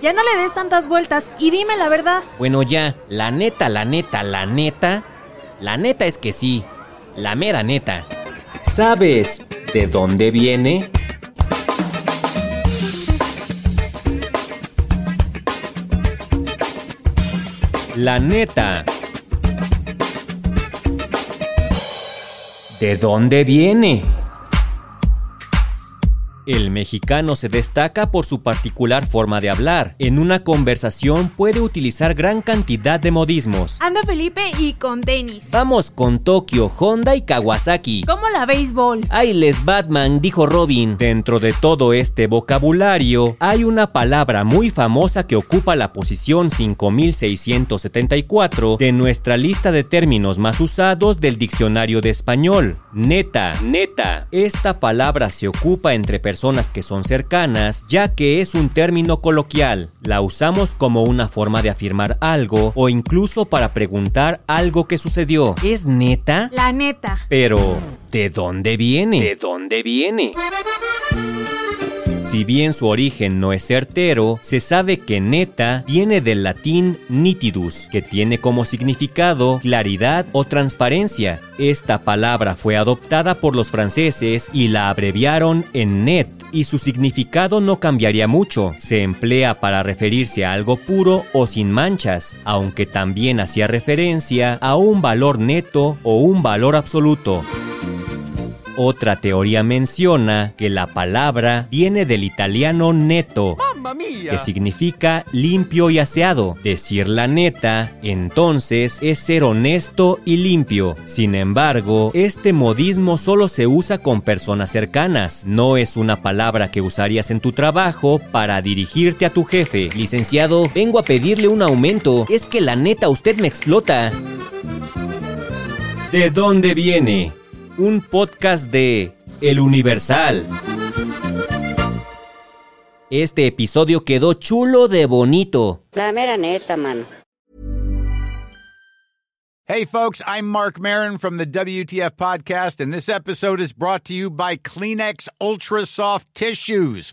Ya no le des tantas vueltas y dime la verdad. Bueno, ya, la neta, la neta, la neta. La neta es que sí. La mera neta. ¿Sabes de dónde viene? La neta. ¿De dónde viene? El mexicano se destaca por su particular forma de hablar. En una conversación puede utilizar gran cantidad de modismos. Ando Felipe y con tenis. Vamos con Tokio, Honda y Kawasaki. ¿Cómo la béisbol? les Batman, dijo Robin. Dentro de todo este vocabulario, hay una palabra muy famosa que ocupa la posición 5674 de nuestra lista de términos más usados del diccionario de español. Neta. Neta. Esta palabra se ocupa entre personas que son cercanas, ya que es un término coloquial. La usamos como una forma de afirmar algo o incluso para preguntar algo que sucedió. ¿Es neta? La neta. Pero, ¿de dónde viene? ¿De dónde viene? Si bien su origen no es certero, se sabe que neta viene del latín nitidus, que tiene como significado claridad o transparencia. Esta palabra fue adoptada por los franceses y la abreviaron en net, y su significado no cambiaría mucho. Se emplea para referirse a algo puro o sin manchas, aunque también hacía referencia a un valor neto o un valor absoluto. Otra teoría menciona que la palabra viene del italiano neto, que significa limpio y aseado. Decir la neta, entonces, es ser honesto y limpio. Sin embargo, este modismo solo se usa con personas cercanas. No es una palabra que usarías en tu trabajo para dirigirte a tu jefe. Licenciado, vengo a pedirle un aumento. Es que la neta usted me explota. ¿De dónde viene? Un podcast de El Universal. Este episodio quedó chulo de bonito. La mera neta, mano. Hey, folks, I'm Mark Marin from the WTF Podcast, and this episode is brought to you by Kleenex Ultra Soft Tissues